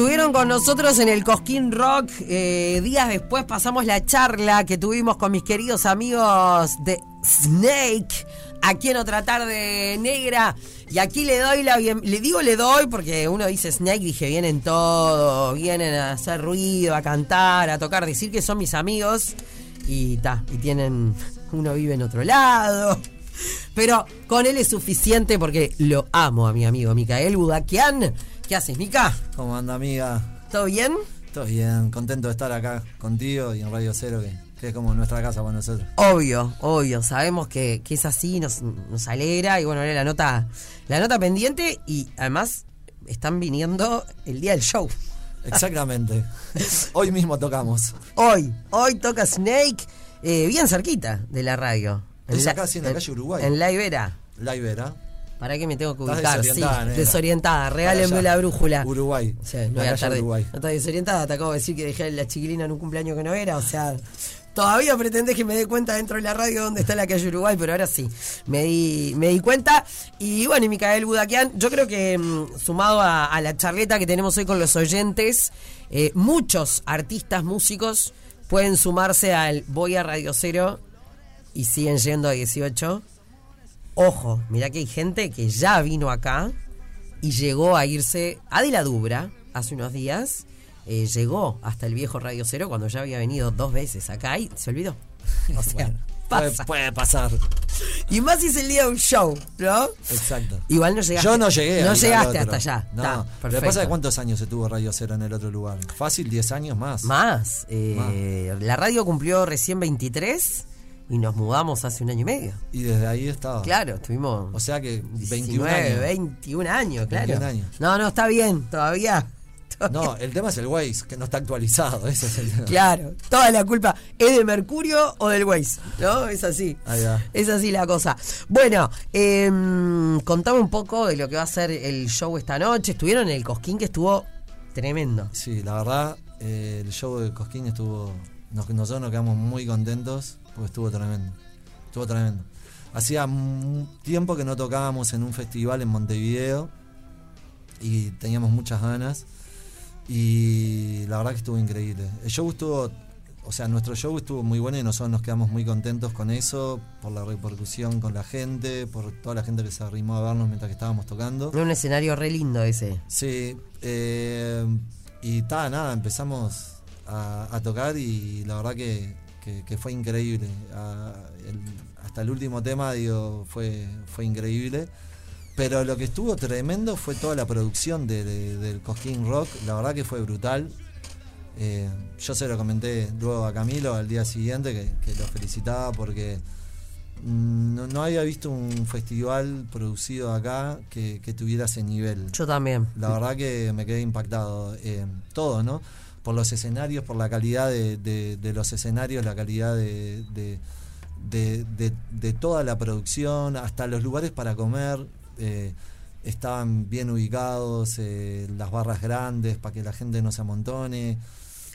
Estuvieron con nosotros en el Cosquín Rock. eh, días después pasamos la charla que tuvimos con mis queridos amigos de Snake. Aquí en otra tarde negra. Y aquí le doy la bien. Le digo le doy porque uno dice Snake, dije, vienen todos, vienen a hacer ruido, a cantar, a tocar, decir que son mis amigos. Y ta, y tienen. Uno vive en otro lado. Pero con él es suficiente porque lo amo a mi amigo Micael Budakian. ¿Qué haces, Mica? ¿Cómo anda, amiga? ¿Todo bien? Todo bien, contento de estar acá contigo y en Radio Cero, que, que es como nuestra casa para nosotros. Obvio, obvio. Sabemos que, que es así, nos, nos alegra. Y bueno, la nota, la nota pendiente. Y además están viniendo el día del show. Exactamente. Hoy mismo tocamos. Hoy, hoy toca Snake, eh, bien cerquita de la radio. Es acá, sí, en la calle Uruguay. En la Ibera. La Ibera. ¿Para qué me tengo que ubicar? desorientada, sí, nena. desorientada. Regálenme la brújula. Uruguay. Sí, La no voy a tarde. Uruguay. No estás desorientada, te acabo de decir que dejé a la chiquilina en un cumpleaños que no era, o sea, todavía pretendés que me dé cuenta dentro de la radio dónde está la calle Uruguay, pero ahora sí, me di, me di cuenta. Y bueno, y Micael Budakian, yo creo que mm, sumado a, a la charleta que tenemos hoy con los oyentes, eh, muchos artistas, músicos, pueden sumarse al Voy a Radio Cero y siguen yendo a 18. Ojo, mirá que hay gente que ya vino acá y llegó a irse. Adela Dubra, hace unos días, eh, llegó hasta el viejo Radio Cero cuando ya había venido dos veces acá y se olvidó. O sea, Bueno, puede, pasa. puede pasar. Y más si es el día de un show, ¿no? Exacto. Igual no llegaste. Yo no llegué. No llegaste hasta allá. No. Lo que perfecto. pasa que cuántos años se tuvo Radio Cero en el otro lugar. Fácil, 10 años más. Más. eh, La radio cumplió recién 23 y nos mudamos hace un año y medio. Y desde ahí estaba. Claro, estuvimos. O sea que 21 19, años. 21 años, claro. 21 años. No, no, está bien, todavía. No, el tema es el Waze, que no está actualizado. Ese es el tema. Claro, toda la culpa es de Mercurio o del Waze, ¿no? Es así. Ahí va. Es así la cosa. Bueno, eh, contame un poco de lo que va a ser el show esta noche. Estuvieron en el Cosquín que estuvo tremendo. Sí, la verdad, eh, el show de Cosquín estuvo. nos- nosotros nos quedamos muy contentos porque estuvo tremendo. Estuvo tremendo. Hacía tiempo que no tocábamos en un festival en Montevideo y teníamos muchas ganas. Y la verdad que estuvo increíble. El show estuvo. O sea, nuestro show estuvo muy bueno y nosotros nos quedamos muy contentos con eso, por la repercusión con la gente, por toda la gente que se arrimó a vernos mientras que estábamos tocando. Un escenario re lindo ese. Sí, eh, y ta, nada, empezamos a, a tocar y la verdad que, que- que fue increíble. Ah, el- hasta el último tema, digo, fue, fue increíble. Pero lo que estuvo tremendo fue toda la producción de- de- del Cosquín Rock, la verdad que fue brutal. Eh, yo se lo comenté luego a Camilo al día siguiente, que, que lo felicitaba porque mm, no, no había visto un festival producido acá que, que tuviera ese nivel. Yo también. La verdad que me quedé impactado. eh, todo, ¿no? Por los escenarios, por la calidad de, los escenarios, la calidad de- de toda la producción, hasta los lugares para comer. eh, estaban bien ubicados, eh, las barras grandes para que la gente no se amontone.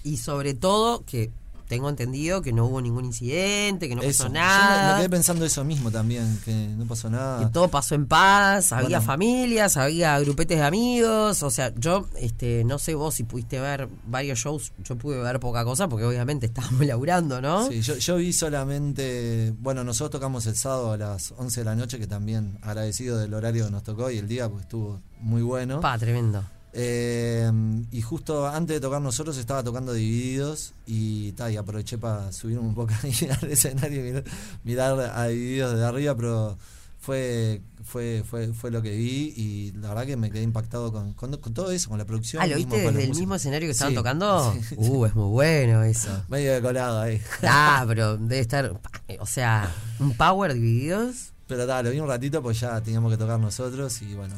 Y sobre todo que tengo entendido que no hubo ningún incidente, que no Eso. pasó Yo me- nada. me quedé pensando eso mismo también, que no pasó Que nada. todo pasó en paz, había Bueno. familias, había grupetes de amigos, o sea, yo este no sé vos si pudiste ver varios shows, yo pude ver poca cosa porque obviamente estábamos laburando, ¿no? Sí, yo, yo vi solamente, bueno, nosotros tocamos el sábado a las 11 de la noche, que también agradecido del horario que nos tocó y el día, porque estuvo muy bueno. Pa, tremendo. Eh, y justo antes de tocar nosotros estaba tocando Divididos y, ta, y aproveché para subir un poco al escenario y mirar, mirar a Divididos desde arriba, pero fue, fue, fue, fue lo que vi y la verdad que me quedé impactado con, con, con todo eso, con la producción. Ah, ¿lo viste desde los el músicos. mismo escenario que estaban Sí, tocando? sí. Uh, es muy bueno eso. Medio de colado ahí. Ah, pero debe estar, o sea, un power divididos. Pero tal, lo vi un ratito pues ya teníamos que tocar nosotros y bueno,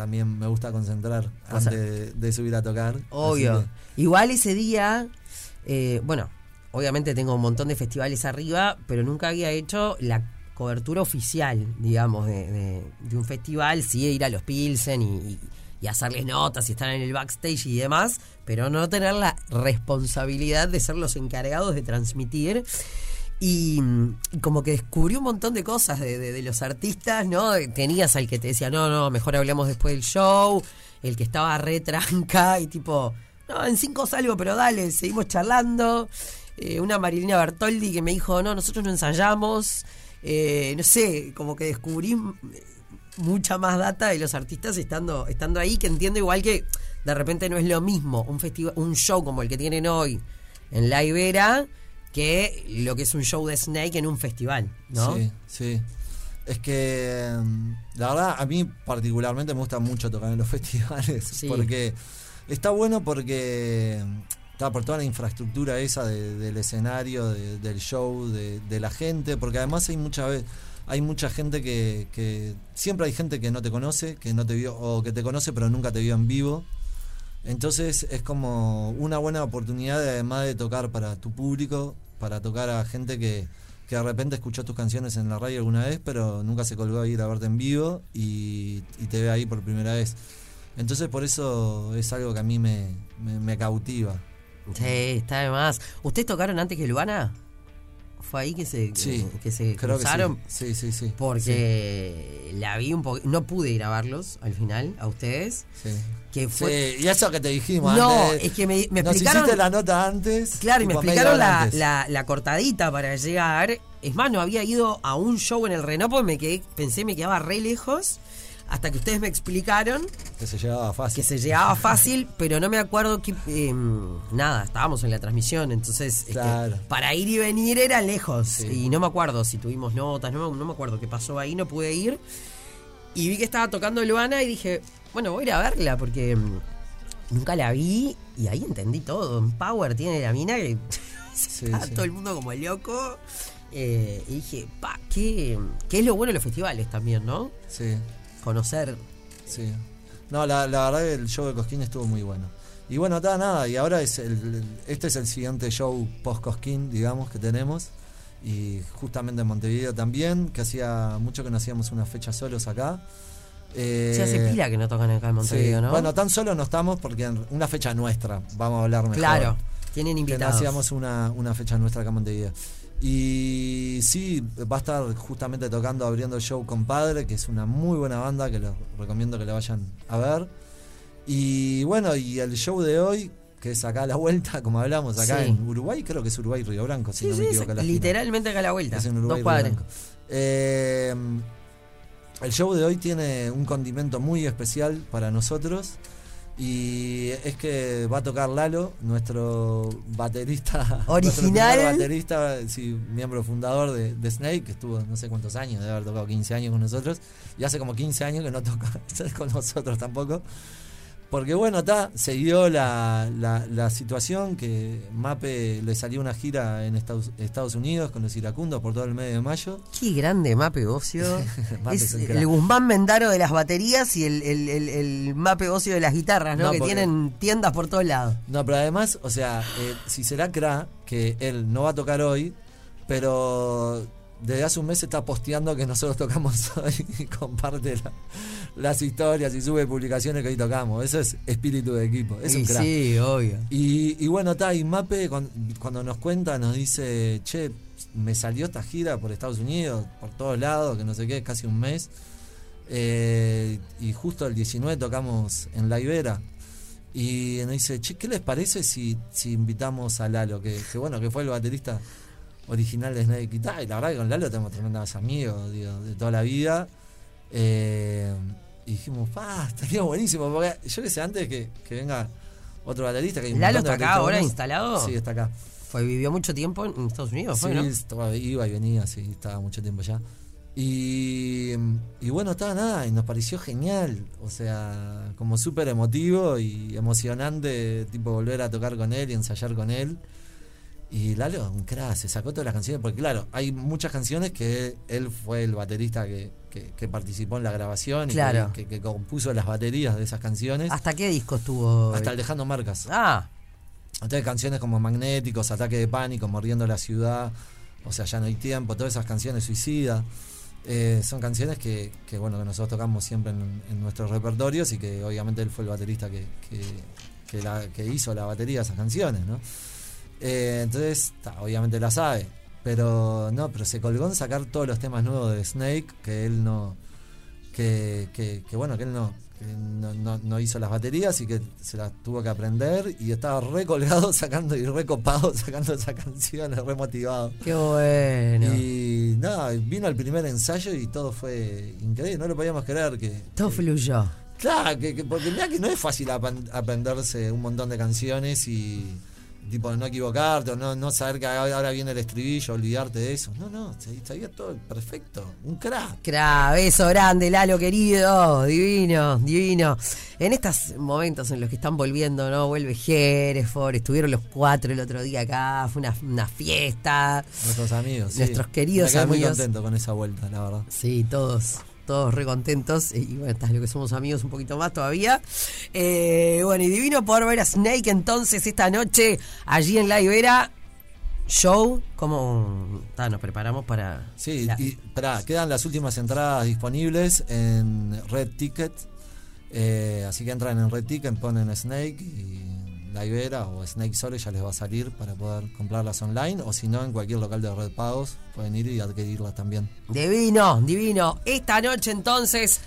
también me gusta concentrar O antes de, de subir a tocar. Obvio. que- Igual ese día, eh, bueno, obviamente tengo un montón de festivales arriba, pero nunca había hecho la cobertura oficial, digamos, de, de- de un festival, sí ir a los Pilsen y, y- y hacerles notas y estar en el backstage y demás, pero no tener la responsabilidad de ser los encargados de transmitir. Y, mm, y como que descubrí un montón de cosas de, los artistas, ¿no? Tenías al que te decía, no, no, mejor hablamos después del show, el que estaba re tranca y tipo, no, en cinco salgo, pero dale, seguimos charlando. Eh, una Marilina Bertoldi que me dijo, no, nosotros no ensayamos. Eh, no sé, como que descubrí mm, mucha más data de los artistas estando, estando ahí, que entiendo igual que de repente no es lo mismo un festival, un show como el que tienen hoy en la Ibera que lo que es un show de Snake en un festival, ¿no? Sí, sí. Es que mm, la verdad a mí particularmente me gusta mucho tocar en los festivales Sí. porque está bueno porque mm, está por toda la infraestructura esa de- del escenario, de- del show, de, de la gente, porque además hay mucha hay mucha gente que, que siempre hay gente que no te conoce, que no te vio o que te conoce pero nunca te vio en vivo. Entonces es como una buena oportunidad de, además de tocar para tu público, para tocar a gente que, que de repente escuchó tus canciones en la radio alguna vez, pero nunca se colgó a ir a verte en vivo y, y te ve ahí por primera vez. Entonces por eso es algo que a mí me, me, me cautiva. Sí, está de más. ¿Ustedes tocaron antes que Luana? ¿Fue ahí que se, Sí, que se que cruzaron? sí. Sí, sí, sí. Porque la vi un poco. No pude verlos al final, a ustedes. Sí. Que fue. Y eso que te dijimos No, antes. es que me, me nos explicaron. hiciste la nota antes. Claro, y me explicaron la, la- la cortadita para llegar. Es más, no había ido a un show en el Renault porque me quedé, pensé me quedaba re lejos. Hasta que ustedes me explicaron Que se llevaba fácil. que se llegaba fácil, pero no me acuerdo que. eh, nada, estábamos en la transmisión, entonces. este, Claro. para ir y venir era lejos. Sí. Y no me acuerdo si tuvimos notas, no, me- no me acuerdo qué pasó ahí, no pude ir. Y vi que estaba tocando Luana y dije, bueno, voy a ir a verla porque mm, nunca la vi y ahí entendí todo. En Power tiene la mina que Sí, está sí. todo el mundo como loco. Eh, y dije, pa, ¿qué, qué es lo bueno de los festivales también, ¿no? Sí. Conocer. Sí. No, la, la verdad que el show de Cosquín estuvo muy bueno. Y bueno, está nada, y ahora es el, el- este es el siguiente show post Cosquín, digamos, que tenemos. Y justamente en Montevideo también, que hacía mucho que no hacíamos una fecha solos acá. Eh, Se hace pila que no tocan acá en Montevideo, sí. ¿no? Bueno, tan solo no estamos porque en una fecha nuestra, vamos a hablar mejor. claro, tienen Que no invitados. hacíamos una, una fecha nuestra acá en Montevideo. Y sí, va a estar justamente tocando, abriendo el show Compadre, que es una muy buena banda, que los recomiendo que la vayan a ver. Y bueno, y el show de hoy, que es acá a la vuelta, como hablamos, acá Sí. en Uruguay, creo que es Uruguay Río Branco, si Sí, no me equivoco. literalmente acá a la vuelta. Es en Uruguay Dos Río. Eh, el show de hoy tiene un condimento muy especial para nosotros. Y es que va a tocar Lalo, nuestro baterista. nuestro Original. primer baterista, sí, miembro fundador de, de Snake, que estuvo no sé cuántos años, debe haber tocado 15 años con nosotros. Y hace como 15 años que no toca con nosotros tampoco. Porque bueno, está, se dio la, la, la situación que Mape le salió una gira en Estados, Estados Unidos con los iracundos por todo el mes de mayo. Qué grande Mape Ocio. Mape es es un el. Guzmán Mendaro de las baterías y el, el, el- el Mape Ocio de las guitarras, ¿no? No, que porque- tienen tiendas por todos lados. No, pero además, o sea, eh, si será cra que él no va a tocar hoy, pero desde hace un mes está posteando que nosotros tocamos hoy y comparte la- las historias y sube publicaciones que hoy tocamos. Eso es espíritu de equipo, es un crack. sí, obvio. Y, y bueno, está, y Mape cuan- cuando, nos cuenta nos dice, che, me salió esta gira por Estados Unidos, por todos lados, que no sé qué, casi un mes. Eh, y justo el 19 tocamos en La Ibera. Y nos dice, che, ¿qué les parece si, si invitamos a Lalo? Que, que bueno, que fue el baterista original de Snake y tal. Y la verdad que con Lalo tenemos tremendos amigos digo, de toda la vida. Eh, y dijimos, estaría buenísimo. Porque yo que sé, antes que, que venga otro baterista. Que ¿Lalo está acá ahora buenos. instalado? Sí, está acá. Fue, vivió mucho tiempo en Estados Unidos, Sí, fue, ¿no? estaba- iba y venía, sí, estaba mucho tiempo ya. Y, y bueno, estaba nada, y nos pareció genial, o sea, como súper emotivo y emocionante, tipo volver a tocar con él y ensayar con él. Y Lalo, un crack, se sacó todas las canciones, porque claro, hay muchas canciones que él fue el baterista que, que- que participó en la grabación y Claro. que, que- que compuso las baterías de esas canciones, ¿Hasta qué disco estuvo? hasta el Dejando Marcas. Ah, Entonces canciones como Magnéticos, Ataque de Pánico, Mordiendo la Ciudad, o sea, Ya no hay tiempo, todas esas canciones Suicida, eh, son canciones que, que, bueno que nosotros tocamos siempre en, en nuestros repertorios y que obviamente él fue el baterista que, que, que la- que hizo la batería de esas canciones, ¿no? Eh, entonces, ta, obviamente la sabe. Pero no, pero se colgó en sacar todos los temas nuevos de Snake, que él no. Que, que, que bueno, que él no, que no, no- no hizo las baterías y que se las tuvo que aprender. Y estaba re colgado sacando y re copado sacando esa canción, re motivado. Qué bueno. Y nada, vino el primer ensayo y todo fue increíble, no lo podíamos creer que. Todo fluyó. Claro, que, que- porque mira que no es fácil aprenderse un montón de canciones y tipo no equivocarte o no, no saber que ahora viene el estribillo, olvidarte de eso. No, no, se- sabía todo perfecto, un crack. Cra, beso grande, Lalo querido, divino, divino. En estos momentos en los que están volviendo, ¿no? Vuelve Hereford, estuvieron los cuatro el otro día acá, fue una, una fiesta. Nuestros amigos. sí. Nuestros queridos Me quedé muy contento con esa vuelta, la verdad. Sí, todos, todos re contentos. Y bueno, estás lo que somos amigos un poquito más todavía. Eh, bueno, y divino poder ver a Snake entonces esta noche allí en La Ibera. Show, como ta, nos preparamos para. Sí, la- y quedan las últimas entradas disponibles en Red Ticket. eh, así que entran en Red Ticket, ponen Snake y La Ibera o Snake solo y ya les va a salir para poder comprarlas online. O si no, en cualquier local de Red Pagos pueden ir y adquirirlas también. Divino, divino. Esta noche entonces,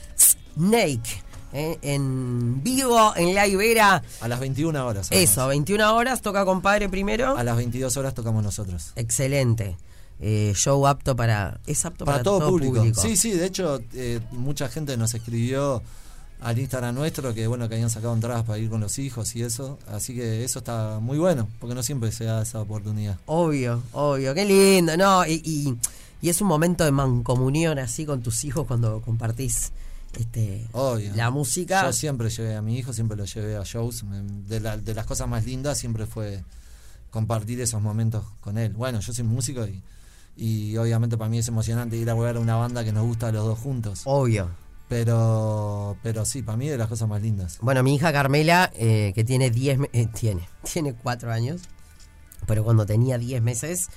Snake. eh, en vivo, en La Ibera. A las 21 horas. Eso, además. 21 horas, toca compadre primero. A las 22 horas tocamos nosotros. Excelente. Eh, show apto para. Es apto Para, para, todo, público. Sí, sí, de hecho, eh, mucha gente nos escribió al Instagram nuestro que bueno que habían sacado entradas para ir con los hijos y eso. Así que eso está muy bueno, porque no siempre se da esa oportunidad. Obvio, obvio, qué lindo, ¿no? Y, y, y es un momento de mancomunión así con tus hijos cuando compartís este, Obvio. la música. Yo siempre llevé a mi hijo, siempre lo llevé a shows. De, la- de las cosas más lindas siempre fue compartir esos momentos con él. Bueno, yo soy músico y, y obviamente para mí es emocionante ir a ver a una banda que nos gusta a los dos juntos. Obvio. Pero, pero sí, para mí de las cosas más lindas. Bueno, mi hija Carmela, eh, que tiene 10 me- eh, tiene, tiene 4 años, pero cuando tenía 10 meses,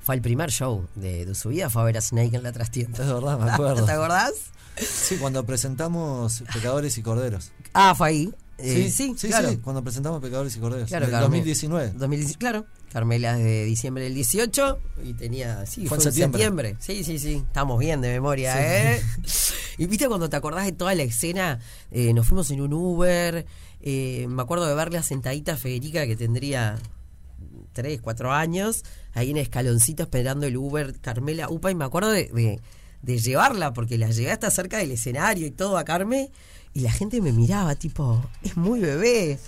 fue el primer show de, de su vida, fue a ver a Snake en la trastienda. Es verdad, me acuerdo. ¿Te acordás? Sí, cuando presentamos Pecadores y Corderos. Ah, fue ahí. Eh, sí, sí, claro. sí, cuando presentamos Pecadores y Corderos. Claro, Carmen. 2019. 2010, claro. Carmela es de diciembre del 18 y tenía, sí, Fue fue, en en septiembre. septiembre. Sí, sí, sí, estamos bien de memoria, Sí. ¿eh? Y viste cuando te acordás de toda la escena, eh, nos fuimos en un Uber, eh, me acuerdo de verla sentadita a Federica que tendría 3, 4 años, ahí en escaloncito esperando el Uber, Carmela Upa, y me acuerdo de, de- de llevarla, porque la llevé hasta cerca del escenario y todo a Carme, y la gente me miraba, tipo, es muy bebé.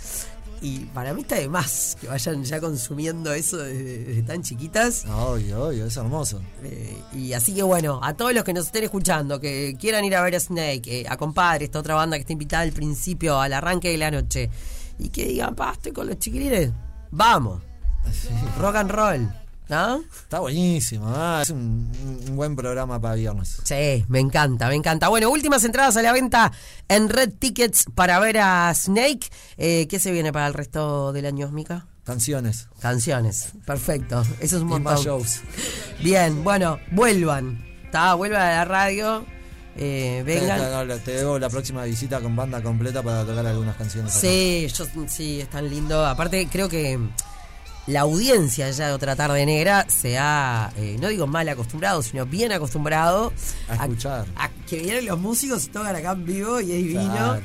Y para mí está de más que vayan ya consumiendo eso desde, desde tan chiquitas. Obvio, obvio, es hermoso. Eh, y así que bueno, a todos los que nos estén escuchando, que quieran ir a ver a Snake, eh, a Compadre, esta otra banda que está invitada al principio, al arranque de la noche, y que digan, pa, estoy con los chiquilines, vamos, rock and roll, ¿no? Está buenísimo. ah, es un, un buen programa para viernes. Sí, me encanta, me encanta. Bueno, últimas entradas a la venta en Red Tickets para ver a Snake. Eh, ¿Qué se viene para el resto del año, Mica? Canciones. Canciones, perfecto. Eso es un Y más montón. shows. Bien, bueno, vuelvan. Está, vuelvan a la radio. eh, vengan. te- te debo la próxima visita con banda completa para tocar algunas canciones. acá. Sí, yo, sí, es tan lindo. Aparte, creo que la audiencia ya de otra tarde negra se ha, eh, no digo mal acostumbrado, sino bien acostumbrado A escuchar. a que vienen los músicos y tocan acá en vivo y es divino. Claro.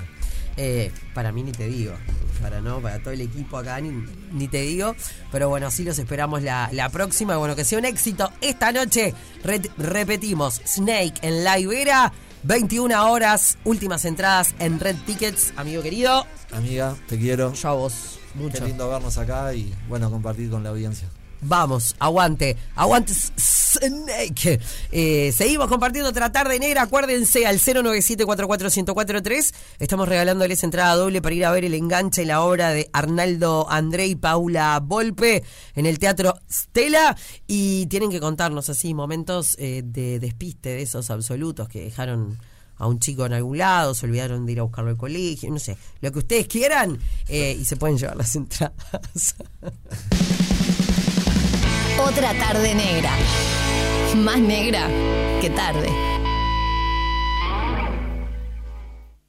Eh, para mí ni te digo. Para no, para todo el equipo acá ni, ni te digo. Pero bueno, así los esperamos la, la próxima. Bueno, que sea un éxito esta noche. Re- repetimos, Snake en la Ibera. 21 horas, últimas entradas en Red Tickets, amigo querido. Amiga, te quiero. Yo a vos, Qué mucho. lindo vernos acá y bueno, compartir con la audiencia. Vamos, aguante, aguante Snake. Eh, seguimos compartiendo otra tarde negra. Acuérdense al 097-44-1043. Estamos regalándoles entrada doble para ir a ver el enganche en la obra de Arnaldo André y Paula Volpe en el Teatro Stella. Y tienen que contarnos así momentos eh, de despiste de esos absolutos que dejaron a un chico en algún lado, se olvidaron de ir a buscarlo al colegio, no sé, lo que ustedes quieran eh, y se pueden llevar las entradas. Otra tarde negra. Más negra que tarde.